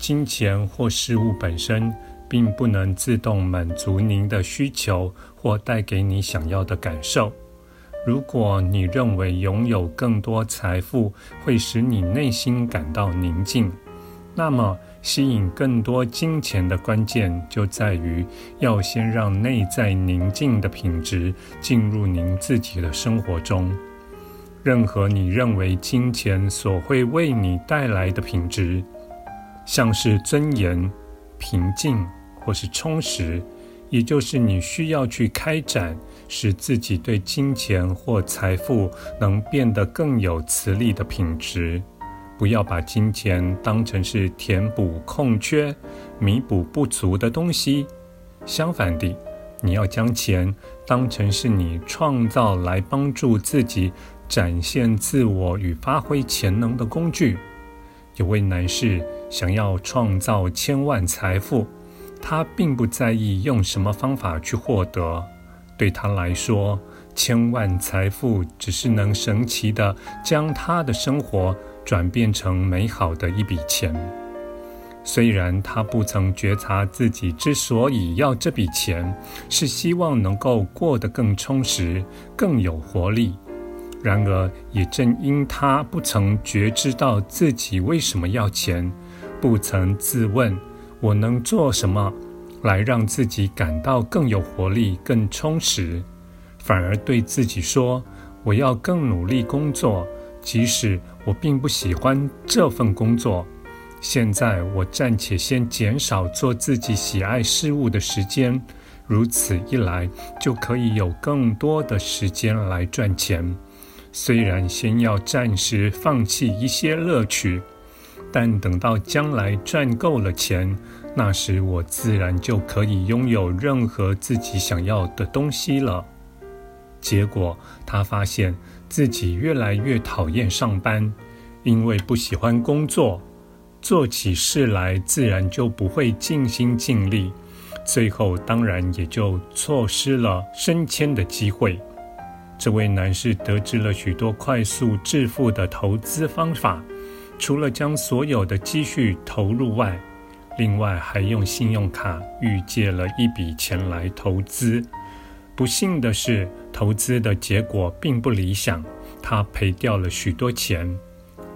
金钱或事物本身，并不能自动满足您的需求或带给你想要的感受。如果你认为拥有更多财富会使你内心感到宁静，那么吸引更多金钱的关键就在于要先让内在宁静的品质进入您自己的生活中。任何你认为金钱所会为你带来的品质，像是尊严、平静或是充实，也就是你需要去开展，使自己对金钱或财富能变得更有磁力的品质。不要把金钱当成是填补空缺、弥补不足的东西。相反地，你要将钱当成是你创造来帮助自己展现自我与发挥潜能的工具。有位男士想要创造千万财富，他并不在意用什么方法去获得。对他来说，千万财富只是能神奇地将他的生活转变成美好的一笔钱。虽然他不曾觉察自己之所以要这笔钱，是希望能够过得更充实、更有活力。然而，也正因他不曾觉知到自己为什么要钱，不曾自问我能做什么来让自己感到更有活力、更充实，反而对自己说：“我要更努力工作，即使我并不喜欢这份工作。现在我暂且先减少做自己喜爱事物的时间，如此一来就可以有更多的时间来赚钱。”虽然先要暂时放弃一些乐趣，但等到将来赚够了钱，那时我自然就可以拥有任何自己想要的东西了。结果他发现自己越来越讨厌上班，因为不喜欢工作，做起事来自然就不会尽心尽力，最后当然也就错失了升迁的机会。这位男士得知了许多快速致富的投资方法，除了将所有的积蓄投入外，另外还用信用卡预借了一笔钱来投资。不幸的是，投资的结果并不理想，他赔掉了许多钱。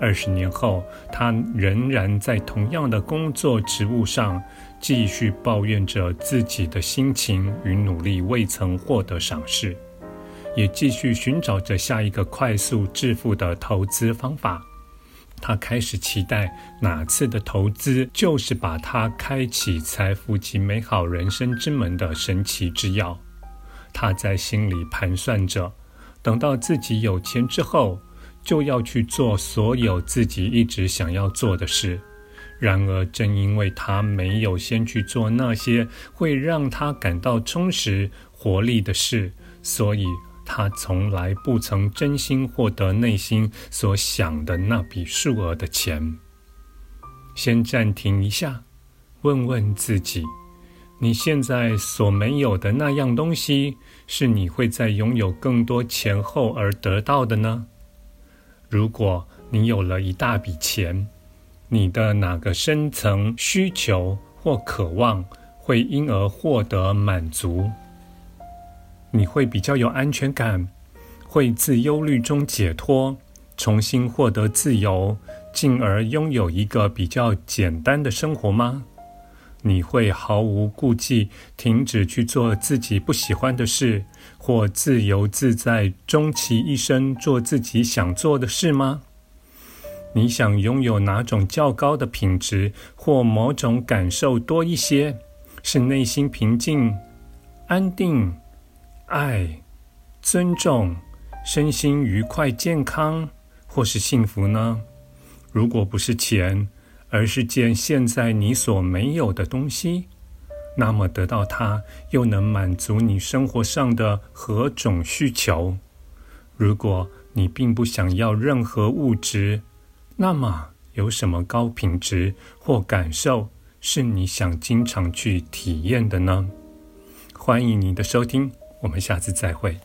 二十年后，他仍然在同样的工作职务上，继续抱怨着自己的心情与努力未曾获得赏识。也继续寻找着下一个快速致富的投资方法。他开始期待哪次的投资就是把他开启财富及美好人生之门的神奇之钥。他在心里盘算着，等到自己有钱之后，就要去做所有自己一直想要做的事。然而，正因为他没有先去做那些会让他感到充实、活力的事，所以，他从来不曾真心获得内心所想的那笔数额的钱。先暂停一下，问问自己：你现在所没有的那样东西，是你会在拥有更多钱后而得到的呢？如果你有了一大笔钱，你的哪个深层需求或渴望会因而获得满足？你会比较有安全感，会自忧虑中解脱，重新获得自由，进而拥有一个比较简单的生活吗？你会毫无顾忌停止去做自己不喜欢的事，或自由自在终其一生做自己想做的事吗？你想拥有哪种较高的品质，或某种感受多一些？是内心平静、安定？爱、尊重、身心愉快、健康，或是幸福呢？如果不是钱，而是见现在你所没有的东西，那么得到它又能满足你生活上的何种需求？如果你并不想要任何物质，那么有什么高品质或感受是你想经常去体验的呢？欢迎你的收听，我们下次再会。